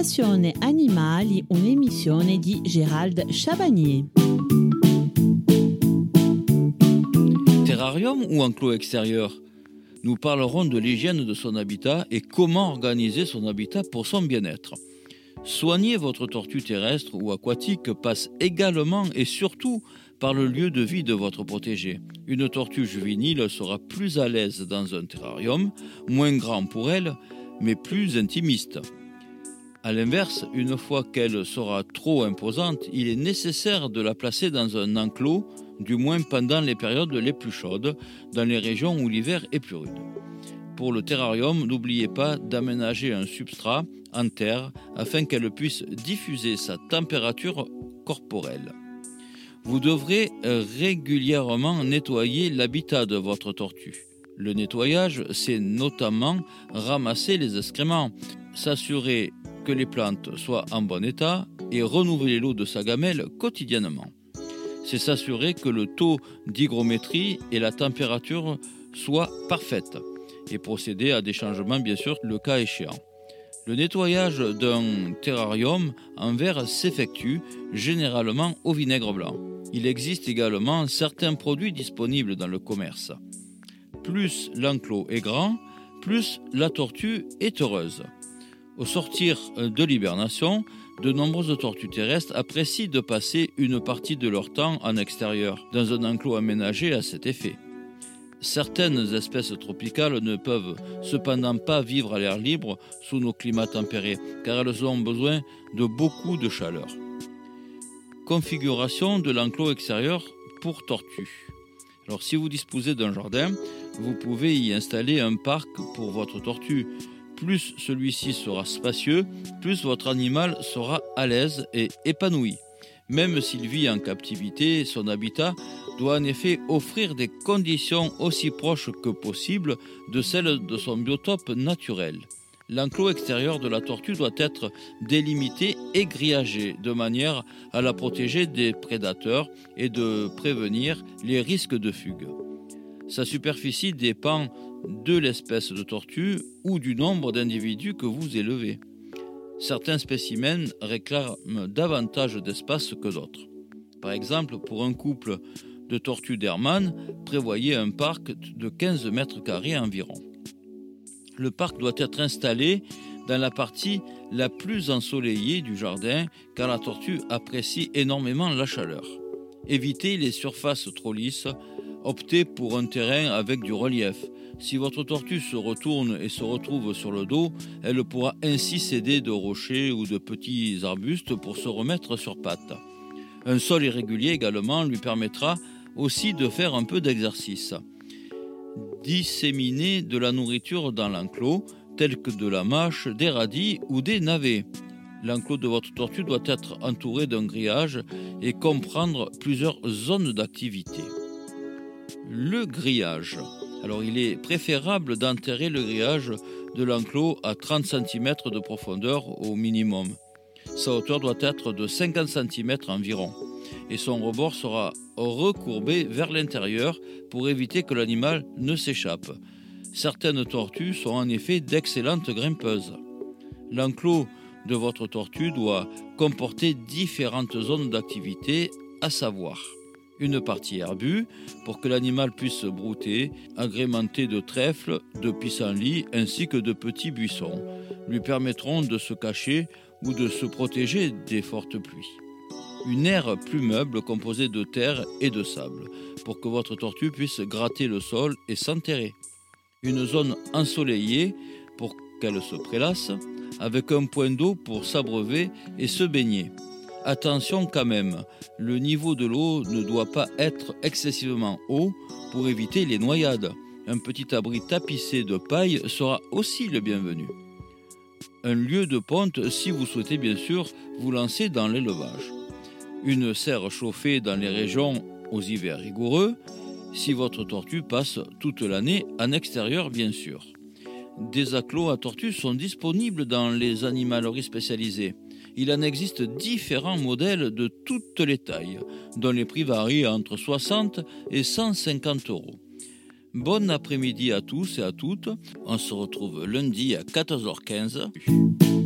Passione Animali, un'emissione di Gérald Chabagnier. Terrarium ou enclos extérieur? Nous parlerons de l'hygiène de son habitat et comment organiser son habitat pour son bien-être. Soigner votre tortue terrestre ou aquatique passe également et surtout par le lieu de vie de votre protégé. Une tortue juvénile sera plus à l'aise dans un terrarium, moins grand pour elle, mais plus intimiste. A l'inverse, une fois qu'elle sera trop imposante, il est nécessaire de la placer dans un enclos, du moins pendant les périodes les plus chaudes, dans les régions où l'hiver est plus rude. Pour le terrarium, n'oubliez pas d'aménager un substrat en terre afin qu'elle puisse diffuser sa température corporelle. Vous devrez régulièrement nettoyer l'habitat de votre tortue. Le nettoyage, c'est notamment ramasser les excréments, s'assurer que les plantes soient en bon état et renouveler l'eau de sa gamelle quotidiennement. C'est s'assurer que le taux d'hygrométrie et la température soient parfaites et procéder à des changements bien sûr le cas échéant. Le nettoyage d'un terrarium en verre s'effectue généralement au vinaigre blanc. Il existe également certains produits disponibles dans le commerce. Plus l'enclos est grand, plus la tortue est heureuse. Au sortir de l'hibernation, de nombreuses tortues terrestres apprécient de passer une partie de leur temps en extérieur, dans un enclos aménagé à cet effet. Certaines espèces tropicales ne peuvent cependant pas vivre à l'air libre sous nos climats tempérés, car elles ont besoin de beaucoup de chaleur. Configuration de l'enclos extérieur pour tortues. Alors si vous disposez d'un jardin, vous pouvez y installer un parc pour votre tortue. Plus celui-ci sera spacieux, plus votre animal sera à l'aise et épanoui. Même s'il vit en captivité, son habitat doit en effet offrir des conditions aussi proches que possible de celles de son biotope naturel. L'enclos extérieur de la tortue doit être délimité et grillagé de manière à la protéger des prédateurs et de prévenir les risques de fugue. Sa superficie dépend de l'espèce de tortue ou du nombre d'individus que vous élevez. Certains spécimens réclament davantage d'espace que d'autres. Par exemple, pour un couple de tortues d'Hermann, prévoyez un parc de 15 mètres carrés environ. Le parc doit être installé dans la partie la plus ensoleillée du jardin car la tortue apprécie énormément la chaleur. Évitez les surfaces trop lisses, optez pour un terrain avec du relief. Si votre tortue se retourne et se retrouve sur le dos, elle pourra ainsi s'aider de rochers ou de petits arbustes pour se remettre sur pattes. Un sol irrégulier également lui permettra aussi de faire un peu d'exercice. Disséminer de la nourriture dans l'enclos, telle que de la mâche, des radis ou des navets. L'enclos de votre tortue doit être entouré d'un grillage et comprendre plusieurs zones d'activité. Le grillage. Alors il est préférable d'enterrer le grillage de l'enclos à 30 cm de profondeur au minimum. Sa hauteur doit être de 50 cm environ et son rebord sera recourbé vers l'intérieur pour éviter que l'animal ne s'échappe. Certaines tortues sont en effet d'excellentes grimpeuses. L'enclos de votre tortue doit comporter différentes zones d'activité, à savoir une partie herbue pour que l'animal puisse brouter, agrémentée de trèfles, de pissenlits ainsi que de petits buissons, lui permettront de se cacher ou de se protéger des fortes pluies. Une aire plus meuble composée de terre et de sable pour que votre tortue puisse gratter le sol et s'enterrer. Une zone ensoleillée pour qu'elle se prélasse avec un point d'eau pour s'abreuver et se baigner. Attention quand même, le niveau de l'eau ne doit pas être excessivement haut pour éviter les noyades. Un petit abri tapissé de paille sera aussi le bienvenu. Un lieu de ponte si vous souhaitez bien sûr vous lancer dans l'élevage. Une serre chauffée dans les régions aux hivers rigoureux si votre tortue passe toute l'année en extérieur bien sûr. Des acclos à tortues sont disponibles dans les animaleries spécialisées il en existe différents modèles de toutes les tailles, dont les prix varient entre 60 et 150 euros. Bon après-midi à tous et à toutes. On se retrouve lundi à 14h15.